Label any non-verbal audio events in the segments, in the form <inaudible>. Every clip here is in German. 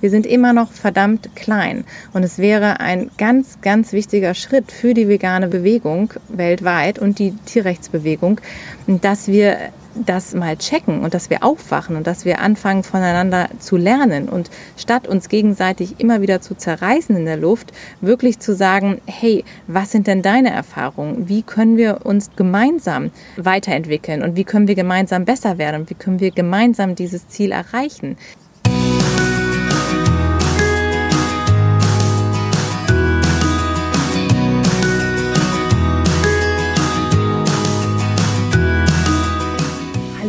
Wir sind immer noch verdammt klein. Und es wäre ein ganz, ganz wichtiger Schritt für die vegane Bewegung weltweit und die Tierrechtsbewegung, dass wir das mal checken und dass wir aufwachen und dass wir anfangen voneinander zu lernen und statt uns gegenseitig immer wieder zu zerreißen in der Luft, wirklich zu sagen, hey, was sind denn deine Erfahrungen? Wie können wir uns gemeinsam weiterentwickeln und wie können wir gemeinsam besser werden und wie können wir gemeinsam dieses Ziel erreichen?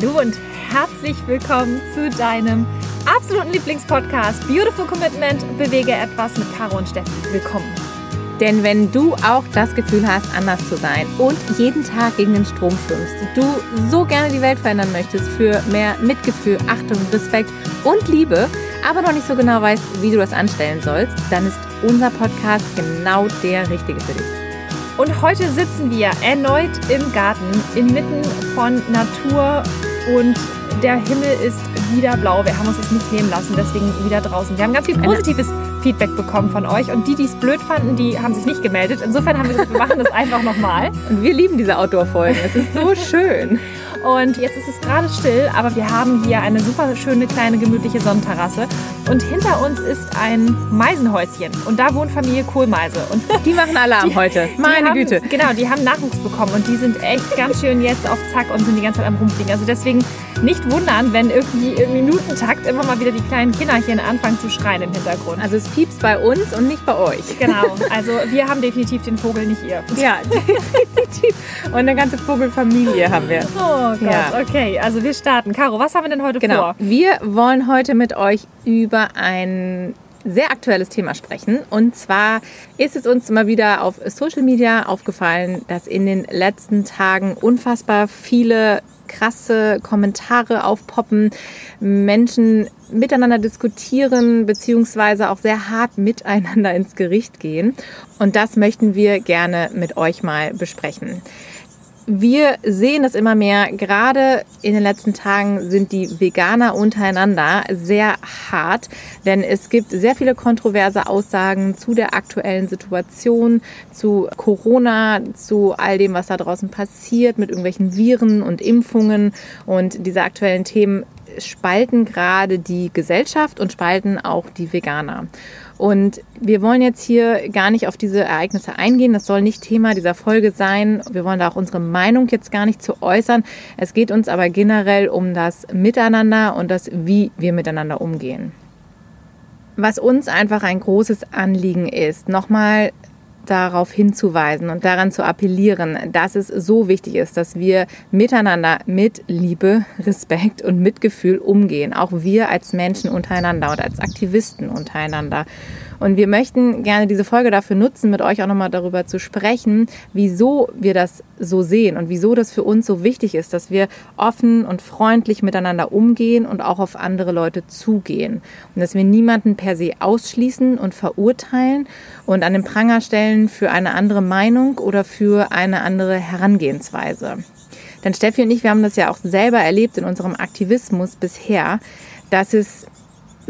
Hallo und herzlich willkommen zu deinem absoluten Lieblingspodcast Beautiful Commitment Bewege etwas mit Caro und Steffi. Willkommen. Denn wenn du auch das Gefühl hast, anders zu sein und jeden Tag gegen den Strom schwimmst, du so gerne die Welt verändern möchtest für mehr Mitgefühl, Achtung, Respekt und Liebe, aber noch nicht so genau weißt, wie du das anstellen sollst, dann ist unser Podcast genau der richtige für dich. Und heute sitzen wir erneut im Garten inmitten von Natur und der Himmel ist wieder blau. Wir haben uns das nicht nehmen lassen, deswegen wieder draußen. Wir haben ganz viel positives Feedback bekommen von euch und die, die es blöd fanden, die haben sich nicht gemeldet. Insofern haben wir gesagt, wir machen das einfach nochmal. <laughs> Und wir lieben diese Outdoor-Folgen. Es ist so <laughs> schön. Und jetzt ist es gerade still, aber wir haben hier eine super schöne kleine gemütliche Sonnenterrasse. Und hinter uns ist ein Meisenhäuschen. Und da wohnt Familie Kohlmeise. Und <laughs> die machen Alarm die, heute. Meine haben, Güte. Genau, die haben Nachwuchs bekommen und die sind echt ganz schön jetzt auf Zack und sind die ganze Zeit am Rumfliegen. Also deswegen nicht wundern, wenn irgendwie im Minutentakt immer mal wieder die kleinen Kinderchen anfangen zu schreien im Hintergrund. Also es piepst bei uns und nicht bei euch. Genau, <laughs> also wir haben definitiv den Vogel, nicht ihr. Ja, <laughs> definitiv. Und eine ganze Vogelfamilie haben wir. Oh Gott, ja. okay. Also wir starten. Caro, was haben wir denn heute genau. vor? Wir wollen heute mit euch über ein sehr aktuelles Thema sprechen. Und zwar ist es uns immer wieder auf Social Media aufgefallen, dass in den letzten Tagen unfassbar viele krasse Kommentare aufpoppen, Menschen miteinander diskutieren, beziehungsweise auch sehr hart miteinander ins Gericht gehen. Und das möchten wir gerne mit euch mal besprechen. Wir sehen das immer mehr. Gerade in den letzten Tagen sind die Veganer untereinander sehr hart, denn es gibt sehr viele kontroverse Aussagen zu der aktuellen Situation, zu Corona, zu all dem, was da draußen passiert mit irgendwelchen Viren und Impfungen. Und diese aktuellen Themen spalten gerade die Gesellschaft und spalten auch die Veganer. Und wir wollen jetzt hier gar nicht auf diese Ereignisse eingehen. Das soll nicht Thema dieser Folge sein. Wir wollen da auch unsere Meinung jetzt gar nicht zu äußern. Es geht uns aber generell um das Miteinander und das, wie wir miteinander umgehen. Was uns einfach ein großes Anliegen ist, nochmal darauf hinzuweisen und daran zu appellieren, dass es so wichtig ist, dass wir miteinander mit Liebe, Respekt und Mitgefühl umgehen. Auch wir als Menschen untereinander und als Aktivisten untereinander. Und wir möchten gerne diese Folge dafür nutzen, mit euch auch nochmal darüber zu sprechen, wieso wir das so sehen und wieso das für uns so wichtig ist, dass wir offen und freundlich miteinander umgehen und auch auf andere Leute zugehen. Und dass wir niemanden per se ausschließen und verurteilen und an den Pranger stellen für eine andere Meinung oder für eine andere Herangehensweise. Denn Steffi und ich, wir haben das ja auch selber erlebt in unserem Aktivismus bisher, dass es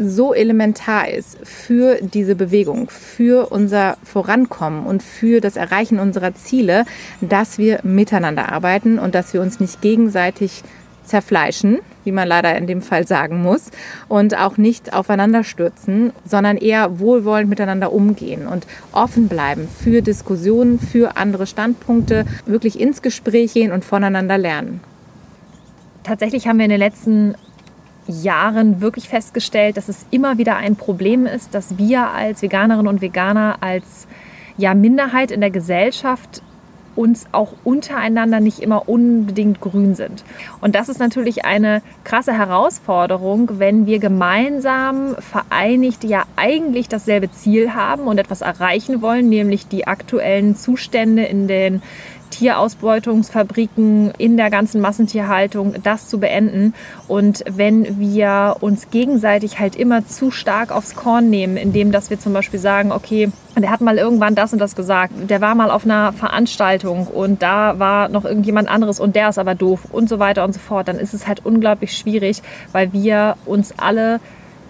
so elementar ist für diese Bewegung, für unser Vorankommen und für das Erreichen unserer Ziele, dass wir miteinander arbeiten und dass wir uns nicht gegenseitig zerfleischen, wie man leider in dem Fall sagen muss, und auch nicht aufeinander stürzen, sondern eher wohlwollend miteinander umgehen und offen bleiben für Diskussionen, für andere Standpunkte, wirklich ins Gespräch gehen und voneinander lernen. Tatsächlich haben wir in den letzten Jahren wirklich festgestellt, dass es immer wieder ein Problem ist, dass wir als Veganerinnen und Veganer, als ja, Minderheit in der Gesellschaft uns auch untereinander nicht immer unbedingt grün sind. Und das ist natürlich eine krasse Herausforderung, wenn wir gemeinsam vereinigt ja eigentlich dasselbe Ziel haben und etwas erreichen wollen, nämlich die aktuellen Zustände in den Tierausbeutungsfabriken, in der ganzen Massentierhaltung, das zu beenden. Und wenn wir uns gegenseitig halt immer zu stark aufs Korn nehmen, indem dass wir zum Beispiel sagen, okay, der hat mal irgendwann das und das gesagt, der war mal auf einer Veranstaltung und da war noch irgendjemand anderes und der ist aber doof und so weiter und so fort, dann ist es halt unglaublich schwierig, weil wir uns alle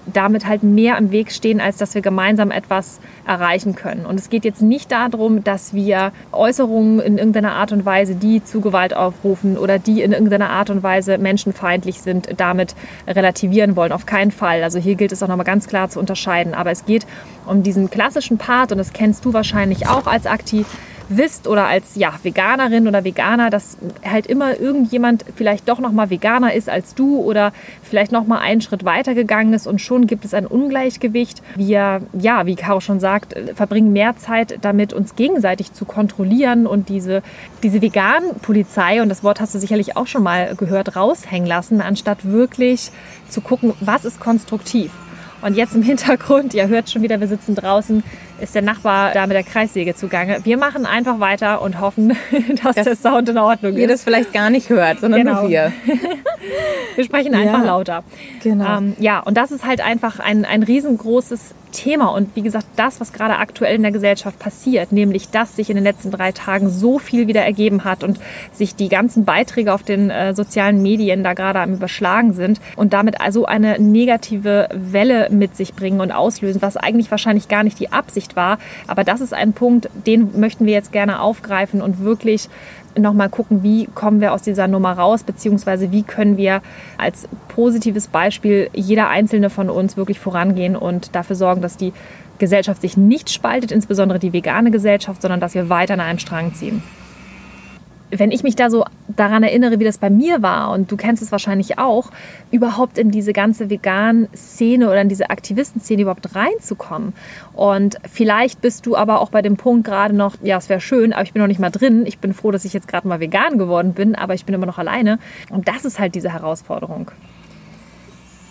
damit halt mehr im Weg stehen, als dass wir gemeinsam etwas erreichen können. Und es geht jetzt nicht darum, dass wir Äußerungen in irgendeiner Art und Weise, die zu Gewalt aufrufen oder die in irgendeiner Art und Weise menschenfeindlich sind, damit relativieren wollen. Auf keinen Fall. Also hier gilt es auch nochmal ganz klar zu unterscheiden. Aber es geht um diesen klassischen Part, und das kennst du wahrscheinlich auch als aktiv wisst oder als ja, Veganerin oder Veganer, dass halt immer irgendjemand vielleicht doch noch mal Veganer ist als du oder vielleicht noch mal einen Schritt weiter gegangen ist und schon gibt es ein Ungleichgewicht. Wir, ja, wie Caro schon sagt, verbringen mehr Zeit damit, uns gegenseitig zu kontrollieren und diese, diese Vegan-Polizei, und das Wort hast du sicherlich auch schon mal gehört, raushängen lassen, anstatt wirklich zu gucken, was ist konstruktiv. Und jetzt im Hintergrund, ihr hört schon wieder, wir sitzen draußen, ist der Nachbar da mit der Kreissäge zugange. Wir machen einfach weiter und hoffen, <laughs> dass das der Sound in Ordnung ist. Ihr das vielleicht gar nicht hört, sondern genau. nur wir. <laughs> wir sprechen einfach ja. lauter. Genau. Ähm, ja, und das ist halt einfach ein, ein riesengroßes Thema. Und wie gesagt, das, was gerade aktuell in der Gesellschaft passiert, nämlich dass sich in den letzten drei Tagen so viel wieder ergeben hat und sich die ganzen Beiträge auf den äh, sozialen Medien da gerade am Überschlagen sind und damit also eine negative Welle mit sich bringen und auslösen, was eigentlich wahrscheinlich gar nicht die Absicht war. Aber das ist ein Punkt, den möchten wir jetzt gerne aufgreifen und wirklich nochmal gucken, wie kommen wir aus dieser Nummer raus, beziehungsweise wie können wir als positives Beispiel jeder einzelne von uns wirklich vorangehen und dafür sorgen, dass die Gesellschaft sich nicht spaltet, insbesondere die vegane Gesellschaft, sondern dass wir weiter an einem Strang ziehen wenn ich mich da so daran erinnere, wie das bei mir war, und du kennst es wahrscheinlich auch, überhaupt in diese ganze Vegan-Szene oder in diese Aktivistenszene überhaupt reinzukommen. Und vielleicht bist du aber auch bei dem Punkt gerade noch, ja, es wäre schön, aber ich bin noch nicht mal drin. Ich bin froh, dass ich jetzt gerade mal vegan geworden bin, aber ich bin immer noch alleine. Und das ist halt diese Herausforderung.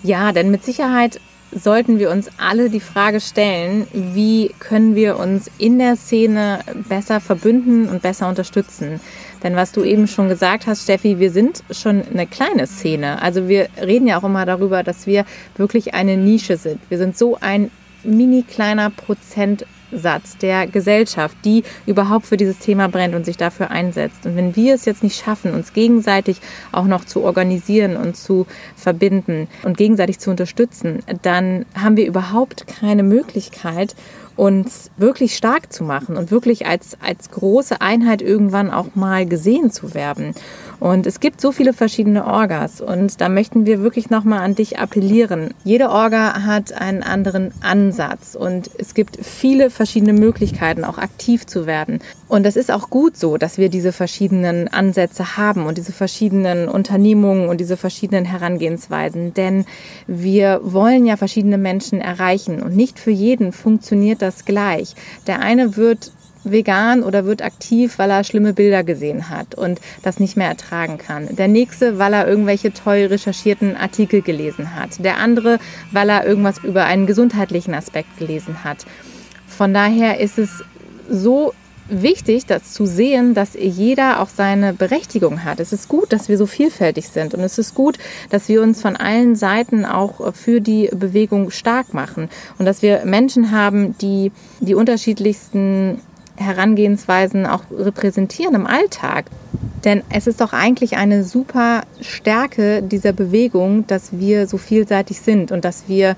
Ja, denn mit Sicherheit sollten wir uns alle die Frage stellen, wie können wir uns in der Szene besser verbünden und besser unterstützen. Denn was du eben schon gesagt hast, Steffi, wir sind schon eine kleine Szene. Also wir reden ja auch immer darüber, dass wir wirklich eine Nische sind. Wir sind so ein mini kleiner Prozentsatz der Gesellschaft, die überhaupt für dieses Thema brennt und sich dafür einsetzt. Und wenn wir es jetzt nicht schaffen, uns gegenseitig auch noch zu organisieren und zu verbinden und gegenseitig zu unterstützen, dann haben wir überhaupt keine Möglichkeit, uns wirklich stark zu machen und wirklich als, als große Einheit irgendwann auch mal gesehen zu werden. Und es gibt so viele verschiedene Orgas und da möchten wir wirklich nochmal an dich appellieren. Jede Orga hat einen anderen Ansatz und es gibt viele verschiedene Möglichkeiten, auch aktiv zu werden. Und es ist auch gut so, dass wir diese verschiedenen Ansätze haben und diese verschiedenen Unternehmungen und diese verschiedenen Herangehensweisen, denn wir wollen ja verschiedene Menschen erreichen und nicht für jeden funktioniert das gleich. Der eine wird vegan oder wird aktiv, weil er schlimme Bilder gesehen hat und das nicht mehr ertragen kann. Der nächste, weil er irgendwelche toll recherchierten Artikel gelesen hat. Der andere, weil er irgendwas über einen gesundheitlichen Aspekt gelesen hat. Von daher ist es so wichtig, das zu sehen, dass jeder auch seine Berechtigung hat. Es ist gut, dass wir so vielfältig sind und es ist gut, dass wir uns von allen Seiten auch für die Bewegung stark machen und dass wir Menschen haben, die die unterschiedlichsten Herangehensweisen auch repräsentieren im Alltag. Denn es ist doch eigentlich eine super Stärke dieser Bewegung, dass wir so vielseitig sind und dass wir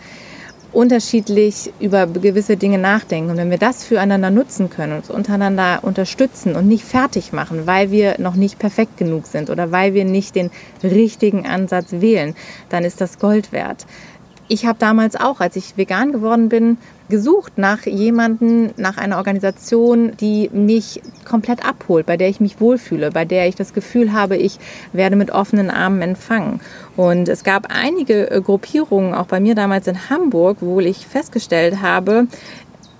unterschiedlich über gewisse Dinge nachdenken. Und wenn wir das füreinander nutzen können, uns untereinander unterstützen und nicht fertig machen, weil wir noch nicht perfekt genug sind oder weil wir nicht den richtigen Ansatz wählen, dann ist das Gold wert. Ich habe damals auch, als ich vegan geworden bin, gesucht nach jemanden, nach einer Organisation, die mich komplett abholt, bei der ich mich wohlfühle, bei der ich das Gefühl habe, ich werde mit offenen Armen empfangen. Und es gab einige äh, Gruppierungen, auch bei mir damals in Hamburg, wo ich festgestellt habe,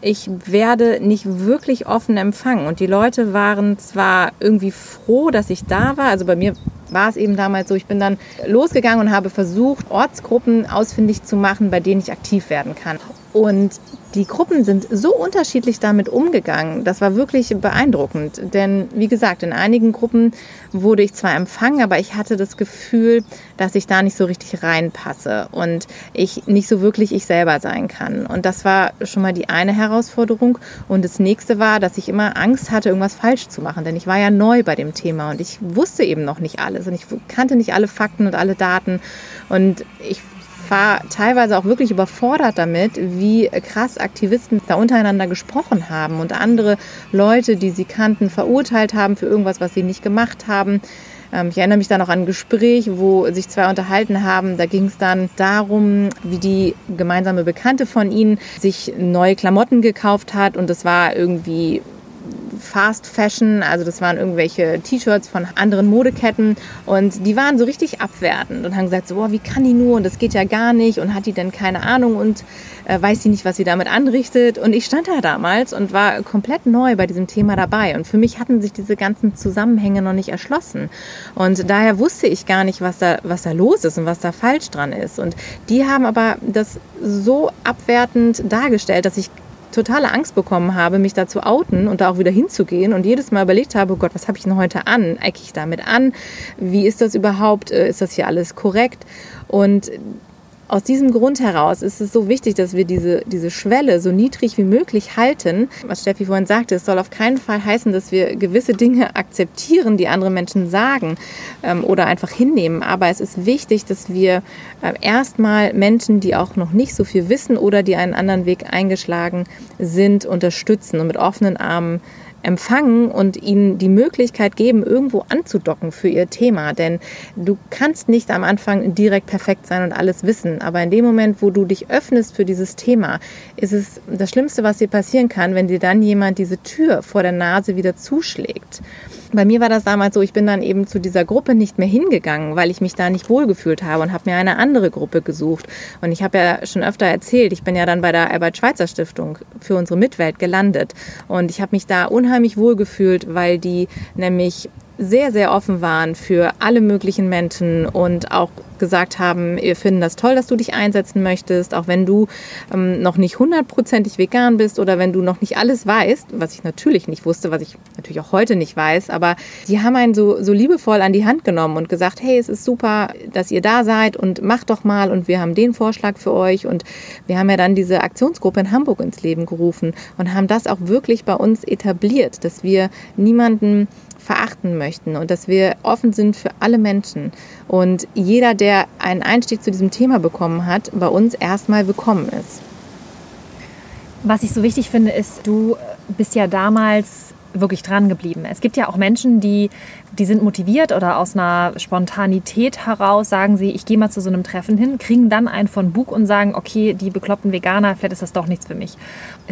ich werde nicht wirklich offen empfangen. Und die Leute waren zwar irgendwie froh, dass ich da war. Also bei mir war es eben damals so, ich bin dann losgegangen und habe versucht, Ortsgruppen ausfindig zu machen, bei denen ich aktiv werden kann. Und die Gruppen sind so unterschiedlich damit umgegangen. Das war wirklich beeindruckend. Denn wie gesagt, in einigen Gruppen wurde ich zwar empfangen, aber ich hatte das Gefühl, dass ich da nicht so richtig reinpasse und ich nicht so wirklich ich selber sein kann. Und das war schon mal die eine Herausforderung. Und das nächste war, dass ich immer Angst hatte, irgendwas falsch zu machen. Denn ich war ja neu bei dem Thema und ich wusste eben noch nicht alles und ich kannte nicht alle Fakten und alle Daten. Und ich war teilweise auch wirklich überfordert damit, wie krass Aktivisten da untereinander gesprochen haben und andere Leute, die sie kannten, verurteilt haben für irgendwas, was sie nicht gemacht haben. Ähm, ich erinnere mich dann noch an ein Gespräch, wo sich zwei unterhalten haben. Da ging es dann darum, wie die gemeinsame Bekannte von ihnen sich neue Klamotten gekauft hat und das war irgendwie Fast Fashion, also das waren irgendwelche T-Shirts von anderen Modeketten und die waren so richtig abwertend und haben gesagt, so, boah, wie kann die nur? Und das geht ja gar nicht und hat die denn keine Ahnung und äh, weiß sie nicht, was sie damit anrichtet? Und ich stand da damals und war komplett neu bei diesem Thema dabei und für mich hatten sich diese ganzen Zusammenhänge noch nicht erschlossen und daher wusste ich gar nicht, was da, was da los ist und was da falsch dran ist und die haben aber das so abwertend dargestellt, dass ich totale Angst bekommen habe, mich da zu outen und da auch wieder hinzugehen und jedes Mal überlegt habe, oh Gott, was habe ich denn heute an? Ecke ich damit an? Wie ist das überhaupt? Äh, ist das hier alles korrekt? Und aus diesem Grund heraus ist es so wichtig, dass wir diese, diese Schwelle so niedrig wie möglich halten. Was Steffi vorhin sagte, es soll auf keinen Fall heißen, dass wir gewisse Dinge <laughs> akzeptieren, die andere Menschen sagen ähm, oder einfach hinnehmen. Aber es ist wichtig, dass wir äh, erstmal Menschen, die auch noch nicht so viel wissen oder die einen anderen Weg eingeschlagen sind, unterstützen und mit offenen Armen empfangen und ihnen die Möglichkeit geben, irgendwo anzudocken für ihr Thema. Denn du kannst nicht am Anfang direkt perfekt sein und alles wissen. Aber in dem Moment, wo du dich öffnest für dieses Thema, ist es das Schlimmste, was dir passieren kann, wenn dir dann jemand diese Tür vor der Nase wieder zuschlägt. Bei mir war das damals so, ich bin dann eben zu dieser Gruppe nicht mehr hingegangen, weil ich mich da nicht wohlgefühlt habe und habe mir eine andere Gruppe gesucht. Und ich habe ja schon öfter erzählt, ich bin ja dann bei der Albert-Schweitzer Stiftung für unsere Mitwelt gelandet. Und ich habe mich da unheimlich wohlgefühlt, weil die nämlich sehr, sehr offen waren für alle möglichen Menschen und auch gesagt haben, wir finden das toll, dass du dich einsetzen möchtest, auch wenn du ähm, noch nicht hundertprozentig vegan bist oder wenn du noch nicht alles weißt, was ich natürlich nicht wusste, was ich natürlich auch heute nicht weiß, aber die haben einen so, so liebevoll an die Hand genommen und gesagt, hey, es ist super, dass ihr da seid und macht doch mal und wir haben den Vorschlag für euch und wir haben ja dann diese Aktionsgruppe in Hamburg ins Leben gerufen und haben das auch wirklich bei uns etabliert, dass wir niemanden verachten möchten und dass wir offen sind für alle Menschen. Und jeder, der einen Einstieg zu diesem Thema bekommen hat, bei uns erstmal willkommen ist. Was ich so wichtig finde, ist, du bist ja damals wirklich dran geblieben. Es gibt ja auch Menschen, die, die sind motiviert oder aus einer Spontanität heraus sagen sie, ich gehe mal zu so einem Treffen hin, kriegen dann einen von Bug und sagen, okay, die bekloppten Veganer, vielleicht ist das doch nichts für mich.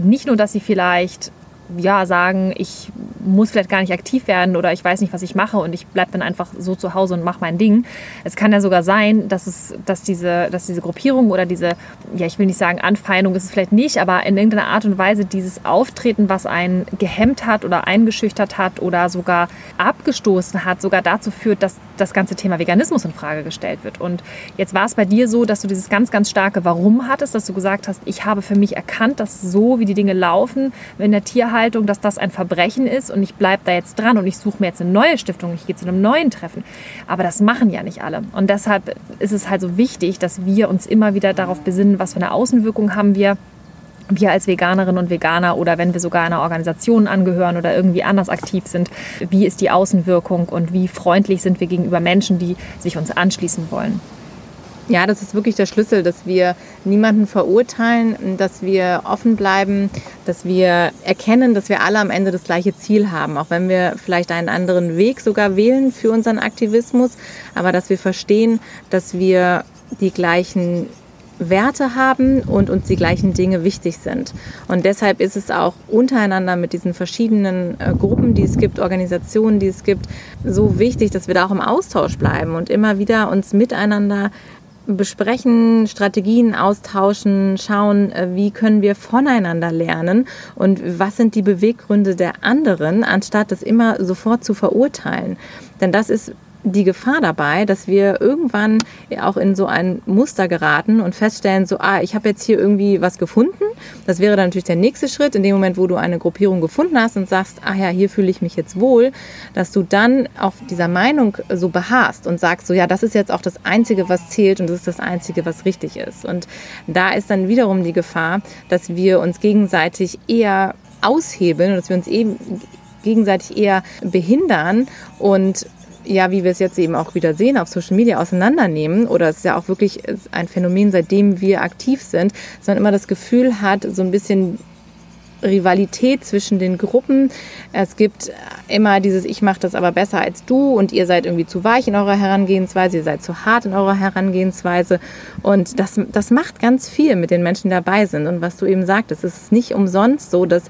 Nicht nur, dass sie vielleicht ja, sagen, ich muss vielleicht gar nicht aktiv werden oder ich weiß nicht, was ich mache und ich bleibe dann einfach so zu Hause und mache mein Ding. Es kann ja sogar sein, dass, es, dass, diese, dass diese Gruppierung oder diese, ja, ich will nicht sagen Anfeindung ist es vielleicht nicht, aber in irgendeiner Art und Weise dieses Auftreten, was einen gehemmt hat oder eingeschüchtert hat oder sogar abgestoßen hat, sogar dazu führt, dass das ganze Thema Veganismus in Frage gestellt wird. Und jetzt war es bei dir so, dass du dieses ganz, ganz starke Warum hattest, dass du gesagt hast, ich habe für mich erkannt, dass so, wie die Dinge laufen, wenn der Tierhalter Haltung, dass das ein Verbrechen ist und ich bleibe da jetzt dran und ich suche mir jetzt eine neue Stiftung, ich gehe zu einem neuen Treffen. Aber das machen ja nicht alle. Und deshalb ist es halt so wichtig, dass wir uns immer wieder darauf besinnen, was für eine Außenwirkung haben wir wir als Veganerinnen und Veganer oder wenn wir sogar einer Organisation angehören oder irgendwie anders aktiv sind, wie ist die Außenwirkung und wie freundlich sind wir gegenüber Menschen, die sich uns anschließen wollen. Ja, das ist wirklich der Schlüssel, dass wir niemanden verurteilen, dass wir offen bleiben, dass wir erkennen, dass wir alle am Ende das gleiche Ziel haben, auch wenn wir vielleicht einen anderen Weg sogar wählen für unseren Aktivismus, aber dass wir verstehen, dass wir die gleichen Werte haben und uns die gleichen Dinge wichtig sind. Und deshalb ist es auch untereinander mit diesen verschiedenen äh, Gruppen, die es gibt, Organisationen, die es gibt, so wichtig, dass wir da auch im Austausch bleiben und immer wieder uns miteinander besprechen, Strategien austauschen, schauen, äh, wie können wir voneinander lernen und was sind die Beweggründe der anderen, anstatt das immer sofort zu verurteilen. Denn das ist die Gefahr dabei, dass wir irgendwann auch in so ein Muster geraten und feststellen, so, ah, ich habe jetzt hier irgendwie was gefunden. Das wäre dann natürlich der nächste Schritt, in dem Moment, wo du eine Gruppierung gefunden hast und sagst, ah ja, hier fühle ich mich jetzt wohl, dass du dann auf dieser Meinung so beharrst und sagst, so, ja, das ist jetzt auch das Einzige, was zählt und das ist das Einzige, was richtig ist. Und da ist dann wiederum die Gefahr, dass wir uns gegenseitig eher aushebeln und dass wir uns eben gegenseitig eher behindern und ja, wie wir es jetzt eben auch wieder sehen, auf Social Media auseinandernehmen, oder es ist ja auch wirklich ein Phänomen, seitdem wir aktiv sind, sondern immer das Gefühl hat, so ein bisschen Rivalität zwischen den Gruppen. Es gibt immer dieses Ich mache das aber besser als du und ihr seid irgendwie zu weich in eurer Herangehensweise, ihr seid zu hart in eurer Herangehensweise. Und das, das macht ganz viel mit den Menschen, die dabei sind. Und was du eben sagtest, es ist nicht umsonst so, dass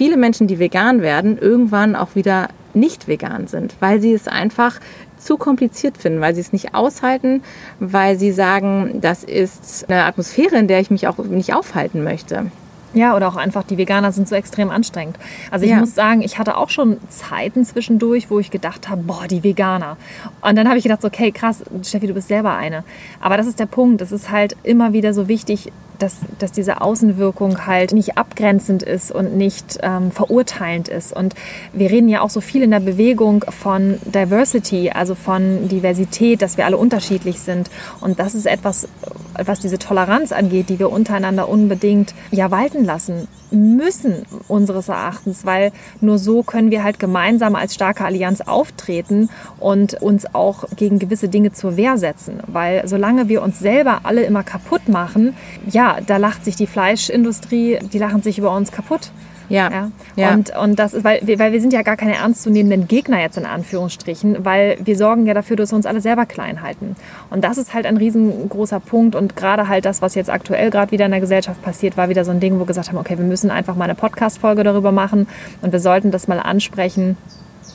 viele Menschen, die vegan werden, irgendwann auch wieder nicht vegan sind, weil sie es einfach zu kompliziert finden, weil sie es nicht aushalten, weil sie sagen, das ist eine Atmosphäre, in der ich mich auch nicht aufhalten möchte. Ja, oder auch einfach, die Veganer sind so extrem anstrengend. Also ich ja. muss sagen, ich hatte auch schon Zeiten zwischendurch, wo ich gedacht habe, boah, die Veganer. Und dann habe ich gedacht, okay, krass, Steffi, du bist selber eine. Aber das ist der Punkt. Es ist halt immer wieder so wichtig, dass, dass diese Außenwirkung halt nicht abgrenzend ist und nicht ähm, verurteilend ist. Und wir reden ja auch so viel in der Bewegung von Diversity, also von Diversität, dass wir alle unterschiedlich sind. Und das ist etwas, was diese Toleranz angeht, die wir untereinander unbedingt ja walten lassen müssen unseres Erachtens, weil nur so können wir halt gemeinsam als starke Allianz auftreten und uns auch gegen gewisse Dinge zur Wehr setzen. Weil solange wir uns selber alle immer kaputt machen, ja, da lacht sich die Fleischindustrie, die lachen sich über uns kaputt. Ja. ja. Und, und das ist, weil wir, weil wir sind ja gar keine ernstzunehmenden Gegner jetzt in Anführungsstrichen, weil wir sorgen ja dafür, dass wir uns alle selber klein halten. Und das ist halt ein riesengroßer Punkt. Und gerade halt das, was jetzt aktuell gerade wieder in der Gesellschaft passiert, war wieder so ein Ding, wo wir gesagt haben, okay, wir müssen einfach mal eine Podcast-Folge darüber machen und wir sollten das mal ansprechen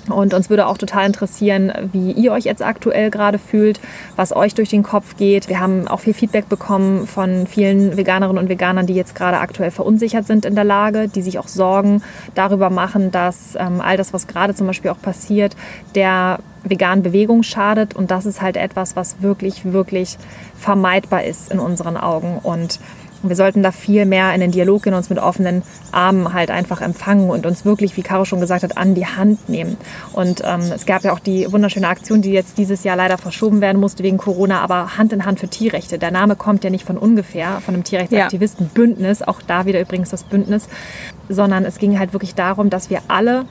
und uns würde auch total interessieren, wie ihr euch jetzt aktuell gerade fühlt, was euch durch den Kopf geht. Wir haben auch viel Feedback bekommen von vielen Veganerinnen und Veganern, die jetzt gerade aktuell verunsichert sind in der Lage, die sich auch Sorgen darüber machen, dass ähm, all das, was gerade zum Beispiel auch passiert, der veganen Bewegung schadet. Und das ist halt etwas, was wirklich, wirklich vermeidbar ist in unseren Augen. Und wir sollten da viel mehr in den Dialog gehen, uns mit offenen Armen halt einfach empfangen und uns wirklich, wie Caro schon gesagt hat, an die Hand nehmen. Und ähm, es gab ja auch die wunderschöne Aktion, die jetzt dieses Jahr leider verschoben werden musste wegen Corona, aber Hand in Hand für Tierrechte. Der Name kommt ja nicht von ungefähr, von einem Tierrechtsaktivistenbündnis, auch da wieder übrigens das Bündnis, sondern es ging halt wirklich darum, dass wir alle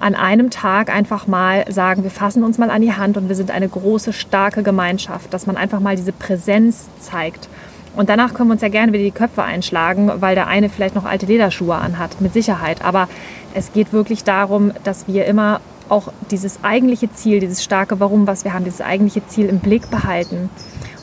an einem Tag einfach mal sagen, wir fassen uns mal an die Hand und wir sind eine große, starke Gemeinschaft, dass man einfach mal diese Präsenz zeigt und danach können wir uns ja gerne wieder die Köpfe einschlagen, weil der eine vielleicht noch alte Lederschuhe anhat, mit Sicherheit. Aber es geht wirklich darum, dass wir immer auch dieses eigentliche Ziel, dieses starke Warum, was wir haben, dieses eigentliche Ziel im Blick behalten.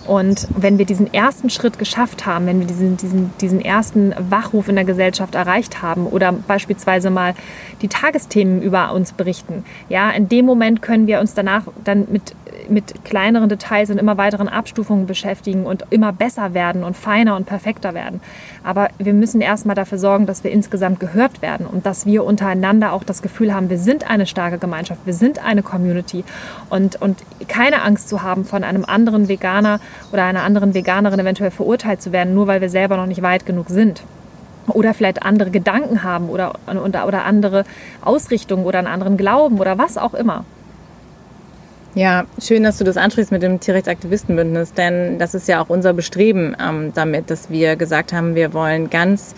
Und wenn wir diesen ersten Schritt geschafft haben, wenn wir diesen, diesen, diesen ersten Wachruf in der Gesellschaft erreicht haben oder beispielsweise mal die Tagesthemen über uns berichten, ja, in dem Moment können wir uns danach dann mit mit kleineren Details und immer weiteren Abstufungen beschäftigen und immer besser werden und feiner und perfekter werden. Aber wir müssen erstmal dafür sorgen, dass wir insgesamt gehört werden und dass wir untereinander auch das Gefühl haben, wir sind eine starke Gemeinschaft, wir sind eine Community und, und keine Angst zu haben, von einem anderen Veganer oder einer anderen Veganerin eventuell verurteilt zu werden, nur weil wir selber noch nicht weit genug sind oder vielleicht andere Gedanken haben oder, oder, oder andere Ausrichtungen oder einen anderen Glauben oder was auch immer. Ja, schön, dass du das ansprichst mit dem Tierrechtsaktivistenbündnis, denn das ist ja auch unser Bestreben ähm, damit, dass wir gesagt haben, wir wollen ganz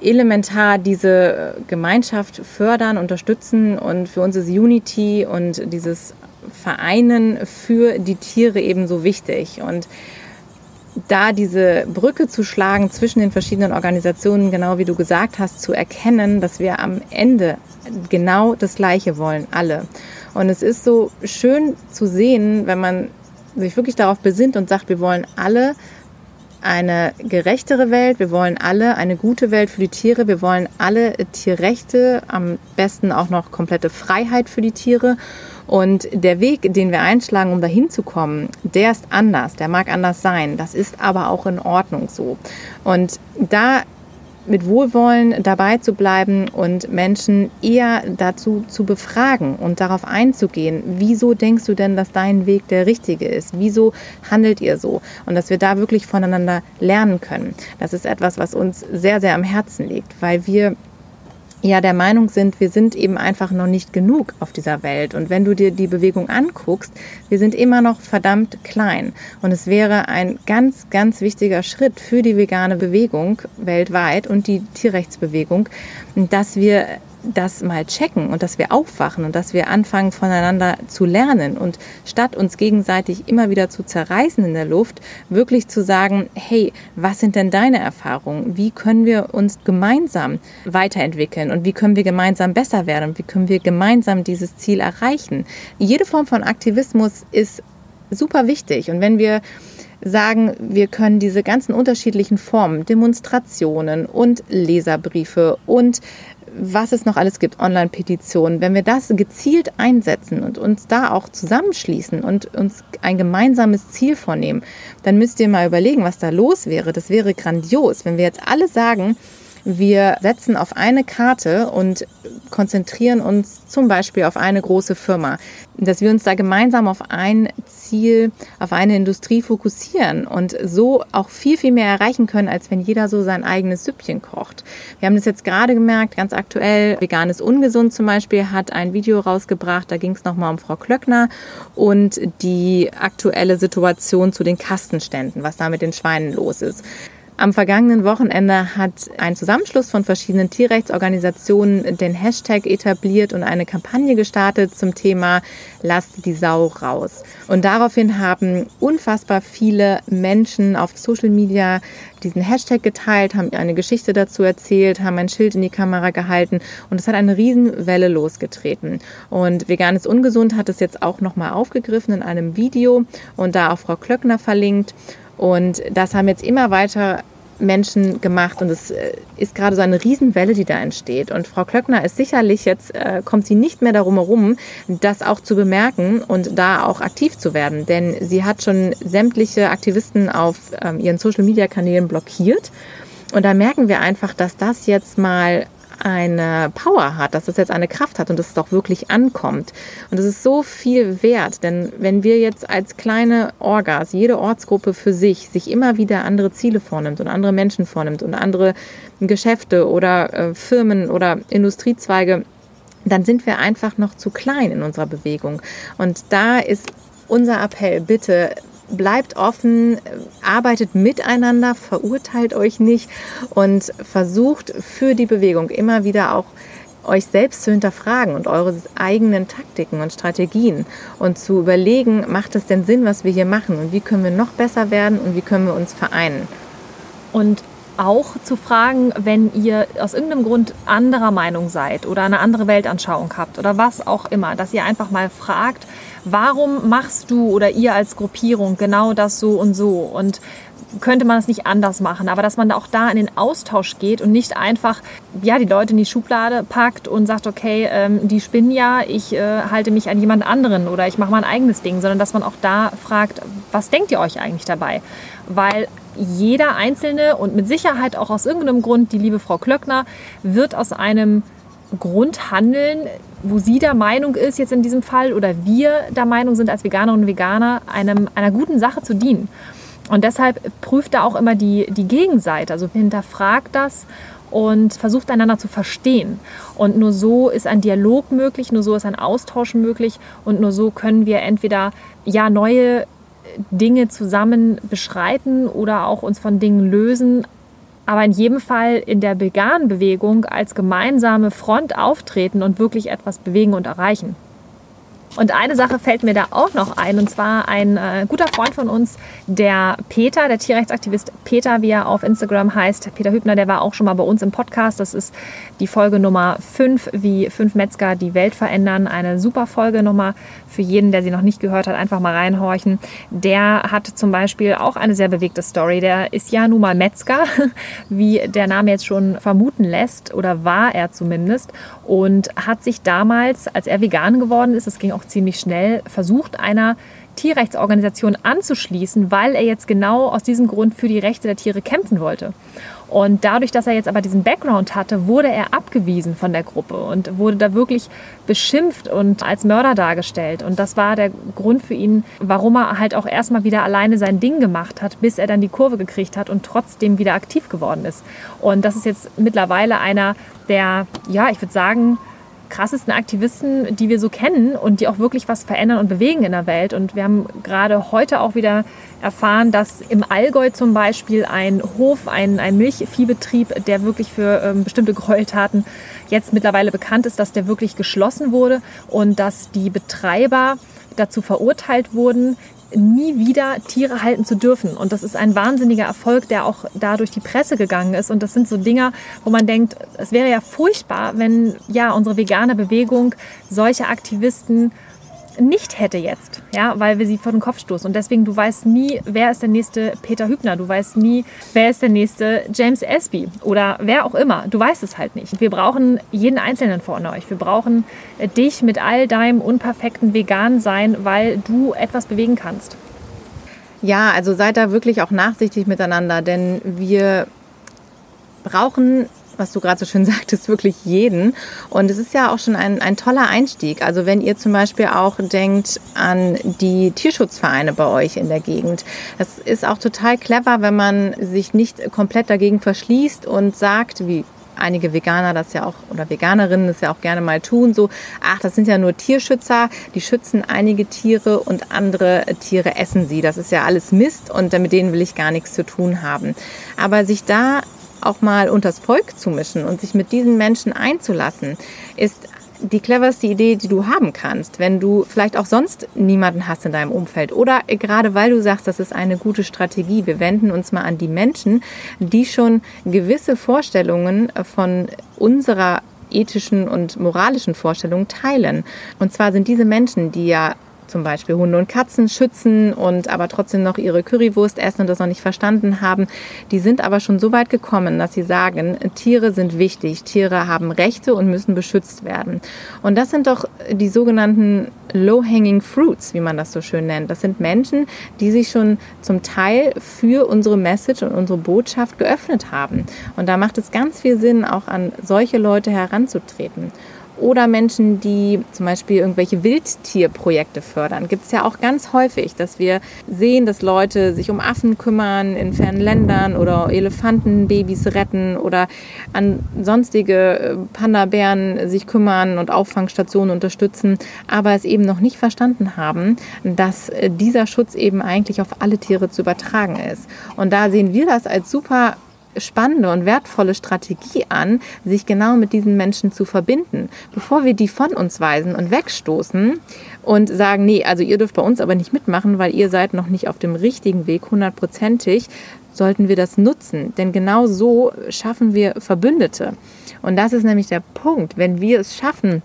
elementar diese Gemeinschaft fördern, unterstützen und für uns ist Unity und dieses Vereinen für die Tiere ebenso wichtig. Und da diese Brücke zu schlagen zwischen den verschiedenen Organisationen, genau wie du gesagt hast, zu erkennen, dass wir am Ende genau das Gleiche wollen, alle. Und es ist so schön zu sehen, wenn man sich wirklich darauf besinnt und sagt, wir wollen alle eine gerechtere Welt, wir wollen alle eine gute Welt für die Tiere, wir wollen alle Tierrechte, am besten auch noch komplette Freiheit für die Tiere. Und der Weg, den wir einschlagen, um dahin zu kommen, der ist anders, der mag anders sein. Das ist aber auch in Ordnung so. Und da mit Wohlwollen dabei zu bleiben und Menschen eher dazu zu befragen und darauf einzugehen, wieso denkst du denn, dass dein Weg der richtige ist? Wieso handelt ihr so? Und dass wir da wirklich voneinander lernen können. Das ist etwas, was uns sehr, sehr am Herzen liegt, weil wir ja der Meinung sind, wir sind eben einfach noch nicht genug auf dieser Welt. Und wenn du dir die Bewegung anguckst, wir sind immer noch verdammt klein. Und es wäre ein ganz, ganz wichtiger Schritt für die vegane Bewegung weltweit und die Tierrechtsbewegung, dass wir das mal checken und dass wir aufwachen und dass wir anfangen voneinander zu lernen und statt uns gegenseitig immer wieder zu zerreißen in der Luft, wirklich zu sagen, hey, was sind denn deine Erfahrungen? Wie können wir uns gemeinsam weiterentwickeln und wie können wir gemeinsam besser werden und wie können wir gemeinsam dieses Ziel erreichen? Jede Form von Aktivismus ist super wichtig und wenn wir sagen, wir können diese ganzen unterschiedlichen Formen, Demonstrationen und Leserbriefe und was es noch alles gibt, Online-Petitionen, wenn wir das gezielt einsetzen und uns da auch zusammenschließen und uns ein gemeinsames Ziel vornehmen, dann müsst ihr mal überlegen, was da los wäre. Das wäre grandios, wenn wir jetzt alle sagen, wir setzen auf eine Karte und konzentrieren uns zum Beispiel auf eine große Firma, dass wir uns da gemeinsam auf ein Ziel, auf eine Industrie fokussieren und so auch viel, viel mehr erreichen können, als wenn jeder so sein eigenes Süppchen kocht. Wir haben das jetzt gerade gemerkt, ganz aktuell, Veganes Ungesund zum Beispiel hat ein Video rausgebracht, da ging es nochmal um Frau Klöckner und die aktuelle Situation zu den Kastenständen, was da mit den Schweinen los ist. Am vergangenen Wochenende hat ein Zusammenschluss von verschiedenen Tierrechtsorganisationen den Hashtag etabliert und eine Kampagne gestartet zum Thema Lasst die Sau raus. Und daraufhin haben unfassbar viele Menschen auf Social Media diesen Hashtag geteilt, haben eine Geschichte dazu erzählt, haben ein Schild in die Kamera gehalten und es hat eine Riesenwelle losgetreten. Und Veganes Ungesund hat es jetzt auch nochmal aufgegriffen in einem Video und da auch Frau Klöckner verlinkt. Und das haben jetzt immer weiter Menschen gemacht und es äh, ist gerade so eine Riesenwelle, die da entsteht. Und Frau Klöckner ist sicherlich jetzt, äh, kommt sie nicht mehr darum herum, das auch zu bemerken und da auch aktiv zu werden. Denn sie hat schon sämtliche Aktivisten auf ähm, ihren Social-Media-Kanälen blockiert. Und da merken wir einfach, dass das jetzt mal eine Power hat, dass es jetzt eine Kraft hat und dass es auch wirklich ankommt. Und es ist so viel wert, denn wenn wir jetzt als kleine Orgas, jede Ortsgruppe für sich, sich immer wieder andere Ziele vornimmt und andere Menschen vornimmt und andere Geschäfte oder äh, Firmen oder Industriezweige, dann sind wir einfach noch zu klein in unserer Bewegung. Und da ist unser Appell, bitte bleibt offen, arbeitet miteinander, verurteilt euch nicht und versucht für die Bewegung immer wieder auch euch selbst zu hinterfragen und eure eigenen Taktiken und Strategien und zu überlegen, macht es denn Sinn, was wir hier machen und wie können wir noch besser werden und wie können wir uns vereinen. Und auch zu fragen, wenn ihr aus irgendeinem Grund anderer Meinung seid oder eine andere Weltanschauung habt oder was auch immer, dass ihr einfach mal fragt, warum machst du oder ihr als Gruppierung genau das so und so und könnte man es nicht anders machen, aber dass man auch da in den Austausch geht und nicht einfach ja die Leute in die Schublade packt und sagt, okay, ähm, die spinnen ja, ich äh, halte mich an jemand anderen oder ich mache mein eigenes Ding, sondern dass man auch da fragt, was denkt ihr euch eigentlich dabei? Weil jeder Einzelne und mit Sicherheit auch aus irgendeinem Grund, die liebe Frau Klöckner, wird aus einem Grund handeln, wo sie der Meinung ist, jetzt in diesem Fall, oder wir der Meinung sind, als Veganerinnen und Veganer, einem, einer guten Sache zu dienen. Und deshalb prüft da auch immer die, die Gegenseite, also hinterfragt das und versucht einander zu verstehen. Und nur so ist ein Dialog möglich, nur so ist ein Austausch möglich und nur so können wir entweder ja neue Dinge zusammen beschreiten oder auch uns von Dingen lösen, aber in jedem Fall in der veganen Bewegung als gemeinsame Front auftreten und wirklich etwas bewegen und erreichen. Und eine Sache fällt mir da auch noch ein, und zwar ein äh, guter Freund von uns, der Peter, der Tierrechtsaktivist Peter, wie er auf Instagram heißt, Peter Hübner, der war auch schon mal bei uns im Podcast. Das ist die Folge Nummer 5, wie fünf Metzger die Welt verändern. Eine super Folge nochmal für jeden, der sie noch nicht gehört hat, einfach mal reinhorchen. Der hat zum Beispiel auch eine sehr bewegte Story. Der ist ja nun mal Metzger, <laughs> wie der Name jetzt schon vermuten lässt, oder war er zumindest, und hat sich damals, als er vegan geworden ist, das ging auch auch ziemlich schnell versucht, einer Tierrechtsorganisation anzuschließen, weil er jetzt genau aus diesem Grund für die Rechte der Tiere kämpfen wollte. Und dadurch, dass er jetzt aber diesen Background hatte, wurde er abgewiesen von der Gruppe und wurde da wirklich beschimpft und als Mörder dargestellt. Und das war der Grund für ihn, warum er halt auch erstmal wieder alleine sein Ding gemacht hat, bis er dann die Kurve gekriegt hat und trotzdem wieder aktiv geworden ist. Und das ist jetzt mittlerweile einer der, ja, ich würde sagen, krassesten Aktivisten, die wir so kennen und die auch wirklich was verändern und bewegen in der Welt. Und wir haben gerade heute auch wieder erfahren, dass im Allgäu zum Beispiel ein Hof, ein, ein Milchviehbetrieb, der wirklich für ähm, bestimmte Gräueltaten jetzt mittlerweile bekannt ist, dass der wirklich geschlossen wurde und dass die Betreiber dazu verurteilt wurden, nie wieder Tiere halten zu dürfen. Und das ist ein wahnsinniger Erfolg, der auch da durch die Presse gegangen ist. Und das sind so Dinge, wo man denkt, es wäre ja furchtbar, wenn ja unsere vegane Bewegung solche Aktivisten nicht hätte jetzt, ja, weil wir sie vor den Kopf stoßen. Und deswegen, du weißt nie, wer ist der nächste Peter Hübner, du weißt nie, wer ist der nächste James Espy oder wer auch immer. Du weißt es halt nicht. Wir brauchen jeden Einzelnen von euch. Wir brauchen äh, dich mit all deinem unperfekten Vegan-Sein, weil du etwas bewegen kannst. Ja, also seid da wirklich auch nachsichtig miteinander, denn wir brauchen was du gerade so schön <laughs> sagtest, wirklich jeden. Und es ist ja auch schon ein, ein toller Einstieg. Also wenn ihr zum Beispiel auch denkt an die Tierschutzvereine bei euch in der Gegend. Das ist auch total clever, wenn man sich nicht komplett dagegen verschließt und sagt, wie einige Veganer das ja auch oder Veganerinnen das ja auch gerne mal tun, so, ach, das sind ja nur Tierschützer, die schützen einige Tiere und andere Tiere essen sie. Das ist ja alles Mist und mit denen will ich gar nichts zu tun haben. Aber sich da auch mal unters Volk zu mischen und sich mit diesen Menschen einzulassen, ist die cleverste Idee, die du haben kannst, wenn du vielleicht auch sonst niemanden hast in deinem Umfeld oder gerade weil du sagst, das ist eine gute Strategie. Wir wenden uns mal an die Menschen, die schon gewisse Vorstellungen von unserer ethischen und moralischen Vorstellungen teilen. Und zwar sind diese Menschen, die ja zum Beispiel Hunde und Katzen schützen und aber trotzdem noch ihre Currywurst essen und das noch nicht verstanden haben. Die sind aber schon so weit gekommen, dass sie sagen, Tiere sind wichtig, Tiere haben Rechte und müssen beschützt werden. Und das sind doch die sogenannten Low-Hanging Fruits, wie man das so schön nennt. Das sind Menschen, die sich schon zum Teil für unsere Message und unsere Botschaft geöffnet haben. Und da macht es ganz viel Sinn, auch an solche Leute heranzutreten oder Menschen, die zum Beispiel irgendwelche Wildtierprojekte fördern. Gibt es ja auch ganz häufig, dass wir sehen, dass Leute sich um Affen kümmern in fernen Ländern oder Elefantenbabys retten oder an sonstige äh, Panda-Bären sich kümmern und Auffangstationen unterstützen, aber es eben noch nicht verstanden haben, dass äh, dieser Schutz eben eigentlich auf alle Tiere zu übertragen ist. Und da sehen wir das als super spannende und wertvolle Strategie an, sich genau mit diesen Menschen zu verbinden. Bevor wir die von uns weisen und wegstoßen und sagen, nee, also ihr dürft bei uns aber nicht mitmachen, weil ihr seid noch nicht auf dem richtigen Weg, hundertprozentig, sollten wir das nutzen. Denn genau so schaffen wir Verbündete. Und das ist nämlich der Punkt. Wenn wir es schaffen,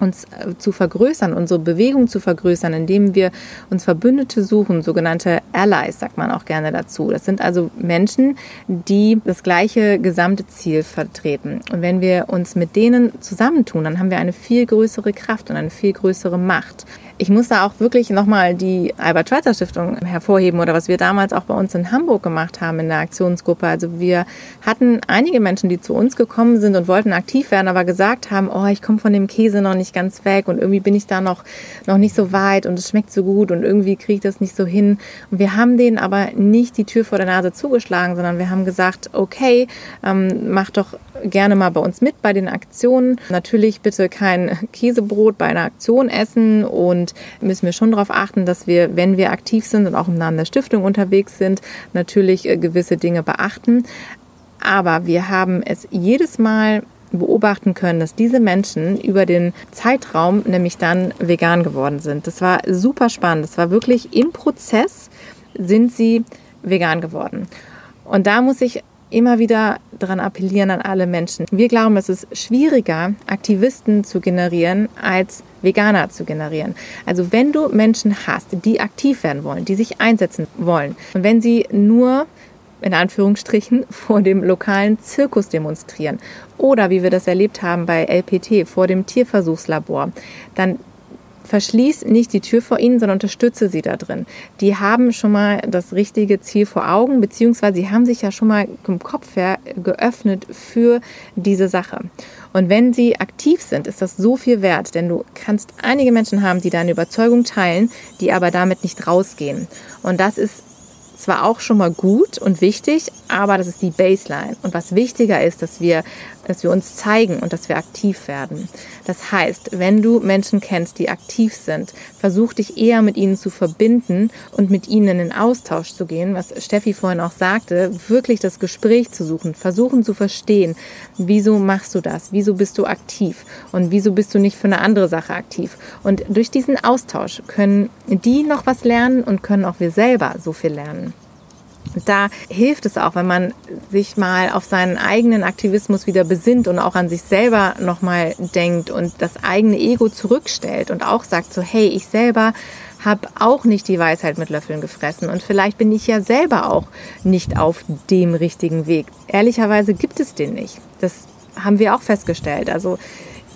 uns äh, zu vergrößern, unsere Bewegung zu vergrößern, indem wir uns Verbündete suchen, sogenannte Allies, sagt man auch gerne dazu. Das sind also Menschen, die das gleiche gesamte Ziel vertreten. Und wenn wir uns mit denen zusammentun, dann haben wir eine viel größere Kraft und eine viel größere Macht. Ich muss da auch wirklich nochmal die Albert-Schweitzer Stiftung hervorheben oder was wir damals auch bei uns in Hamburg gemacht haben in der Aktionsgruppe. Also wir hatten einige Menschen, die zu uns gekommen sind und wollten aktiv werden, aber gesagt haben, oh, ich komme von dem Käse noch nicht ganz weg und irgendwie bin ich da noch, noch nicht so weit und es schmeckt so gut und irgendwie kriege ich das nicht so hin. Und wir haben denen aber nicht die Tür vor der Nase zugeschlagen, sondern wir haben gesagt, okay, ähm, mach doch gerne mal bei uns mit bei den Aktionen. Natürlich bitte kein Käsebrot bei einer Aktion essen und müssen wir schon darauf achten, dass wir, wenn wir aktiv sind und auch im Namen der Stiftung unterwegs sind, natürlich äh, gewisse Dinge beachten. Aber wir haben es jedes Mal beobachten können, dass diese Menschen über den Zeitraum nämlich dann vegan geworden sind. Das war super spannend. Das war wirklich im Prozess sind sie vegan geworden. Und da muss ich immer wieder daran appellieren an alle Menschen. Wir glauben, es ist schwieriger, Aktivisten zu generieren, als Veganer zu generieren. Also wenn du Menschen hast, die aktiv werden wollen, die sich einsetzen wollen, und wenn sie nur in Anführungsstrichen <laughs> vor dem lokalen Zirkus demonstrieren oder wie wir das erlebt haben bei LPT vor dem Tierversuchslabor, dann verschließ nicht die Tür vor ihnen, sondern unterstütze sie da drin. Die haben schon mal das richtige Ziel vor Augen, beziehungsweise sie haben sich ja schon mal im Kopf her geöffnet für diese Sache. Und wenn sie aktiv sind, ist das so viel wert, denn du kannst einige Menschen haben, die deine Überzeugung teilen, die aber damit nicht rausgehen. Und das ist zwar auch schon mal gut und wichtig, aber das ist die Baseline. Und was wichtiger ist, dass wir, dass wir uns zeigen und dass wir aktiv werden. Das heißt, wenn du Menschen kennst, die aktiv sind, versuch dich eher mit ihnen zu verbinden und mit ihnen in den Austausch zu gehen, was Steffi vorhin auch sagte, wirklich das Gespräch zu suchen, versuchen zu verstehen, wieso machst du das, wieso bist du aktiv und wieso bist du nicht für eine andere Sache aktiv. Und durch diesen Austausch können die noch was lernen und können auch wir selber so viel lernen. Da hilft es auch, wenn man sich mal auf seinen eigenen Aktivismus wieder besinnt und auch an sich selber nochmal denkt und das eigene Ego zurückstellt und auch sagt so, hey, ich selber habe auch nicht die Weisheit mit Löffeln gefressen und vielleicht bin ich ja selber auch nicht auf dem richtigen Weg. Ehrlicherweise gibt es den nicht. Das haben wir auch festgestellt. Also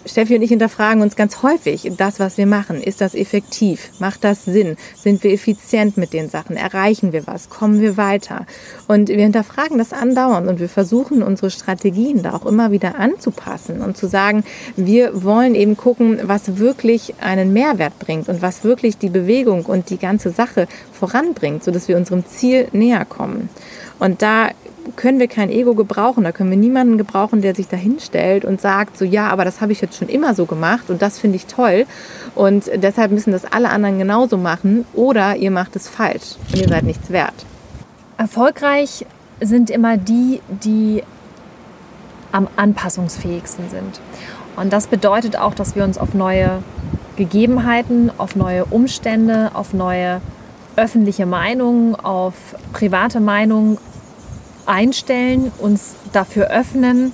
Steffi und ich hinterfragen uns ganz häufig das, was wir machen. Ist das effektiv? Macht das Sinn? Sind wir effizient mit den Sachen? Erreichen wir was? Kommen wir weiter? Und wir hinterfragen das andauernd und wir versuchen unsere Strategien da auch immer wieder anzupassen und zu sagen, wir wollen eben gucken, was wirklich einen Mehrwert bringt und was wirklich die Bewegung und die ganze Sache voranbringt, sodass wir unserem Ziel näher kommen. Und da können wir kein Ego gebrauchen. Da können wir niemanden gebrauchen, der sich da hinstellt und sagt, so ja, aber das habe ich jetzt schon immer so gemacht und das finde ich toll. Und deshalb müssen das alle anderen genauso machen oder ihr macht es falsch und ihr seid nichts wert. Erfolgreich sind immer die, die am anpassungsfähigsten sind. Und das bedeutet auch, dass wir uns auf neue Gegebenheiten, auf neue Umstände, auf neue öffentliche Meinungen, auf private Meinungen einstellen, uns dafür öffnen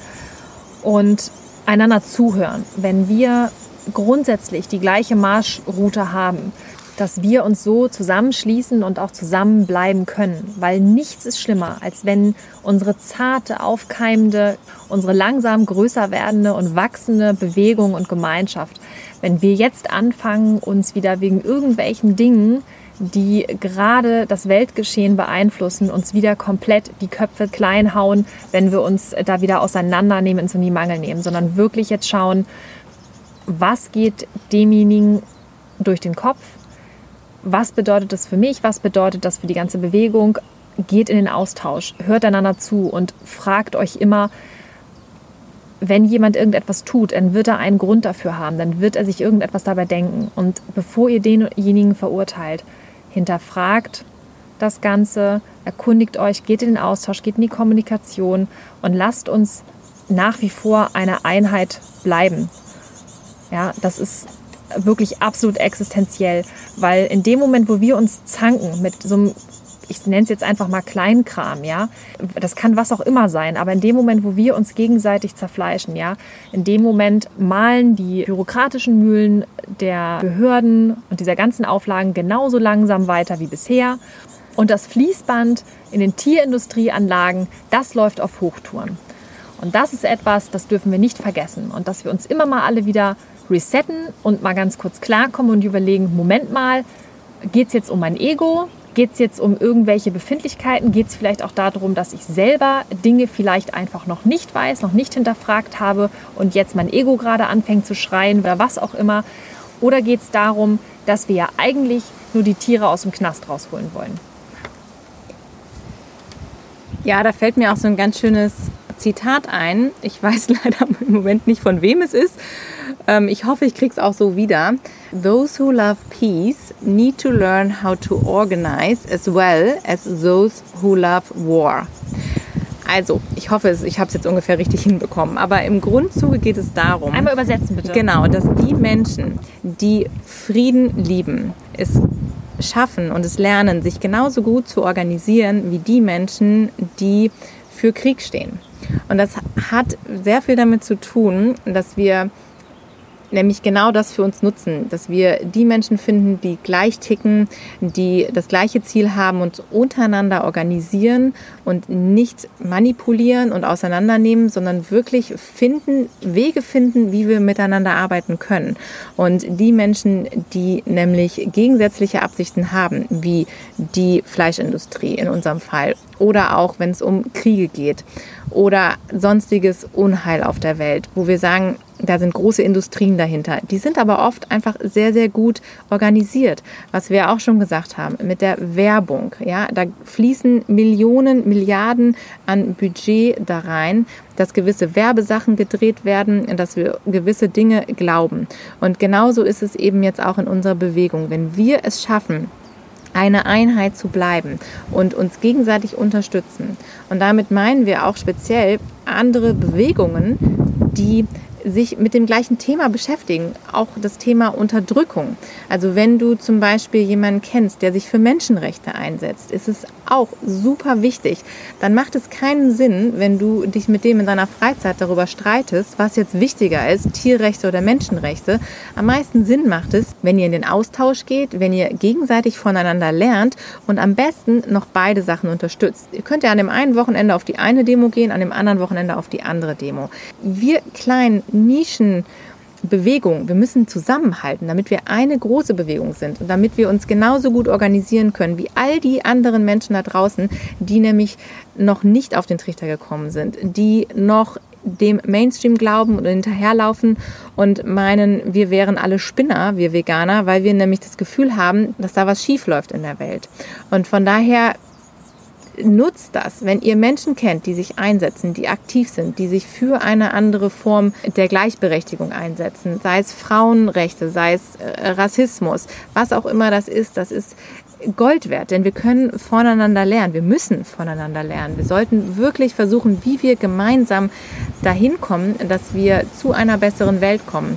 und einander zuhören. Wenn wir grundsätzlich die gleiche Marschroute haben, dass wir uns so zusammenschließen und auch zusammenbleiben können. Weil nichts ist schlimmer, als wenn unsere zarte, aufkeimende, unsere langsam größer werdende und wachsende Bewegung und Gemeinschaft, wenn wir jetzt anfangen, uns wieder wegen irgendwelchen Dingen die gerade das Weltgeschehen beeinflussen, uns wieder komplett die Köpfe klein hauen, wenn wir uns da wieder auseinandernehmen, ins in die Mangel nehmen, sondern wirklich jetzt schauen, was geht demjenigen durch den Kopf, was bedeutet das für mich, was bedeutet das für die ganze Bewegung, geht in den Austausch, hört einander zu und fragt euch immer, wenn jemand irgendetwas tut, dann wird er einen Grund dafür haben, dann wird er sich irgendetwas dabei denken. Und bevor ihr denjenigen verurteilt, hinterfragt das Ganze, erkundigt euch, geht in den Austausch, geht in die Kommunikation und lasst uns nach wie vor eine Einheit bleiben. Ja, das ist wirklich absolut existenziell, weil in dem Moment, wo wir uns zanken mit so einem ich nenne es jetzt einfach mal Kleinkram, ja. Das kann was auch immer sein, aber in dem Moment, wo wir uns gegenseitig zerfleischen, ja, in dem Moment malen die bürokratischen Mühlen der Behörden und dieser ganzen Auflagen genauso langsam weiter wie bisher. Und das Fließband in den Tierindustrieanlagen, das läuft auf Hochtouren. Und das ist etwas, das dürfen wir nicht vergessen. Und dass wir uns immer mal alle wieder resetten und mal ganz kurz klarkommen und überlegen, Moment mal, geht es jetzt um mein Ego? Geht es jetzt um irgendwelche Befindlichkeiten? Geht es vielleicht auch darum, dass ich selber Dinge vielleicht einfach noch nicht weiß, noch nicht hinterfragt habe und jetzt mein Ego gerade anfängt zu schreien oder was auch immer? Oder geht es darum, dass wir ja eigentlich nur die Tiere aus dem Knast rausholen wollen? Ja, da fällt mir auch so ein ganz schönes Zitat ein. Ich weiß <laughs> leider im Moment nicht, von wem es ist. Ähm, ich hoffe, ich kriege es auch so wieder. Those who love peace need to learn how to organize as well as those who love war. Also, ich hoffe, ich habe es jetzt ungefähr richtig hinbekommen. Aber im Grundzuge geht es darum. Einmal übersetzen bitte. Genau, dass die Menschen, die Frieden lieben, es schaffen und es lernen, sich genauso gut zu organisieren wie die Menschen, die für Krieg stehen. Und das hat sehr viel damit zu tun, dass wir nämlich genau das für uns nutzen, dass wir die Menschen finden, die gleich ticken, die das gleiche Ziel haben und untereinander organisieren und nicht manipulieren und auseinandernehmen, sondern wirklich finden, Wege finden, wie wir miteinander arbeiten können. Und die Menschen, die nämlich gegensätzliche Absichten haben, wie die Fleischindustrie in unserem Fall oder auch wenn es um Kriege geht oder sonstiges Unheil auf der Welt, wo wir sagen, da sind große Industrien dahinter. Die sind aber oft einfach sehr, sehr gut organisiert. Was wir auch schon gesagt haben, mit der Werbung. Ja, da fließen Millionen, Milliarden an Budget da rein, dass gewisse Werbesachen gedreht werden, dass wir gewisse Dinge glauben. Und genauso ist es eben jetzt auch in unserer Bewegung. Wenn wir es schaffen, eine Einheit zu bleiben und uns gegenseitig unterstützen. Und damit meinen wir auch speziell andere Bewegungen, die sich mit dem gleichen Thema beschäftigen, auch das Thema Unterdrückung. Also wenn du zum Beispiel jemanden kennst, der sich für Menschenrechte einsetzt, ist es auch super wichtig. Dann macht es keinen Sinn, wenn du dich mit dem in deiner Freizeit darüber streitest, was jetzt wichtiger ist, Tierrechte oder Menschenrechte. Am meisten Sinn macht es, wenn ihr in den Austausch geht, wenn ihr gegenseitig voneinander lernt und am besten noch beide Sachen unterstützt. Ihr könnt ja an dem einen Wochenende auf die eine Demo gehen, an dem anderen Wochenende auf die andere Demo. Wir kleinen Nischenbewegung. Wir müssen zusammenhalten, damit wir eine große Bewegung sind und damit wir uns genauso gut organisieren können wie all die anderen Menschen da draußen, die nämlich noch nicht auf den Trichter gekommen sind, die noch dem Mainstream glauben und hinterherlaufen und meinen, wir wären alle Spinner, wir Veganer, weil wir nämlich das Gefühl haben, dass da was schief läuft in der Welt. Und von daher nutzt das, wenn ihr Menschen kennt, die sich einsetzen, die aktiv sind, die sich für eine andere Form der Gleichberechtigung einsetzen, sei es Frauenrechte, sei es äh, Rassismus, was auch immer das ist, das ist Gold wert, denn wir können voneinander lernen, wir müssen voneinander lernen. Wir sollten wirklich versuchen, wie wir gemeinsam dahin kommen, dass wir zu einer besseren Welt kommen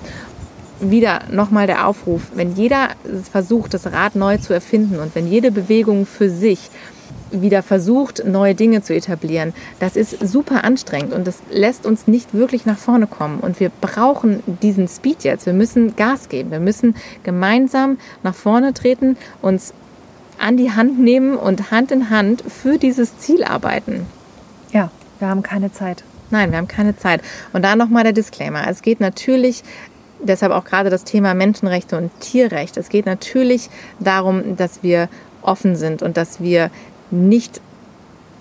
wieder nochmal der Aufruf, wenn jeder versucht, das Rad neu zu erfinden und wenn jede Bewegung für sich wieder versucht, neue Dinge zu etablieren. Das ist super anstrengend und das lässt uns nicht wirklich nach vorne kommen. Und wir brauchen diesen Speed jetzt. Wir müssen Gas geben. Wir müssen gemeinsam nach vorne treten, uns an die Hand nehmen und Hand in Hand für dieses Ziel arbeiten. Ja, wir haben keine Zeit. Nein, wir haben keine Zeit. Und da nochmal der Disclaimer. Es geht natürlich deshalb auch gerade das Thema Menschenrechte und Tierrecht. Es geht natürlich darum, dass wir offen sind und dass wir nicht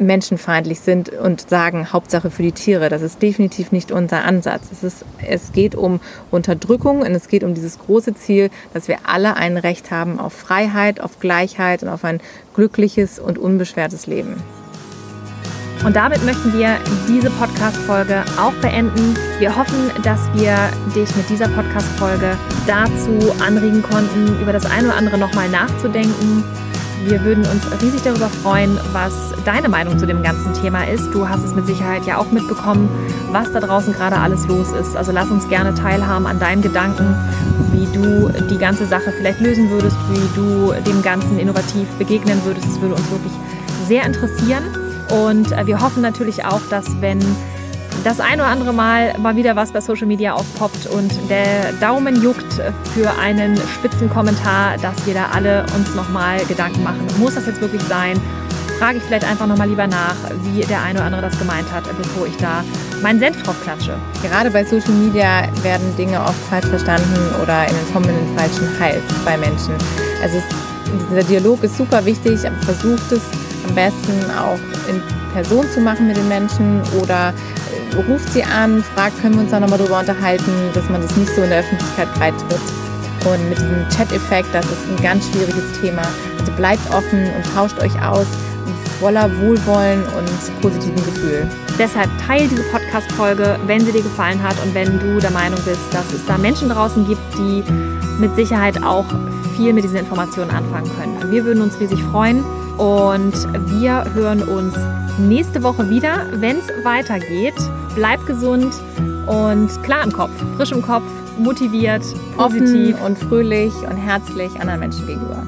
menschenfeindlich sind und sagen, Hauptsache für die Tiere. Das ist definitiv nicht unser Ansatz. Es, ist, es geht um Unterdrückung und es geht um dieses große Ziel, dass wir alle ein Recht haben auf Freiheit, auf Gleichheit und auf ein glückliches und unbeschwertes Leben. Und damit möchten wir diese Podcast-Folge auch beenden. Wir hoffen, dass wir dich mit dieser Podcast-Folge dazu anregen konnten, über das eine oder andere nochmal nachzudenken wir würden uns riesig darüber freuen, was deine Meinung zu dem ganzen Thema ist. Du hast es mit Sicherheit ja auch mitbekommen, was da draußen gerade alles los ist. Also lass uns gerne teilhaben an deinen Gedanken, wie du die ganze Sache vielleicht lösen würdest, wie du dem Ganzen innovativ begegnen würdest. Es würde uns wirklich sehr interessieren. Und äh, wir hoffen natürlich auch, dass wenn das ein oder andere Mal mal wieder was bei Social Media aufpoppt und der Daumen juckt für einen spitzen Kommentar, dass wir da alle uns nochmal Gedanken machen. Muss das jetzt wirklich sein? Frage ich vielleicht einfach nochmal lieber nach, wie der eine oder andere das gemeint hat, bevor ich da meinen Senf drauf klatsche. Gerade bei Social Media werden Dinge oft falsch verstanden oder in den kommenden falschen Hals bei Menschen. Also es, dieser Dialog ist super wichtig, aber versucht es am besten auch in Person zu machen mit den Menschen oder ruft sie an, fragt, können wir uns da nochmal drüber unterhalten, dass man das nicht so in der Öffentlichkeit breit tritt. Und mit diesem Chat-Effekt, das ist ein ganz schwieriges Thema. Also bleibt offen und tauscht euch aus voller Wohlwollen und positiven Gefühl. Deshalb teile diese Podcast-Folge, wenn sie dir gefallen hat und wenn du der Meinung bist, dass es da Menschen draußen gibt, die mit Sicherheit auch viel mit diesen Informationen anfangen können. Wir würden uns riesig freuen und wir hören uns nächste Woche wieder, wenn es weitergeht. Bleib gesund und klar im Kopf, frisch im Kopf, motiviert, positiv Offen und fröhlich und herzlich anderen Menschen gegenüber.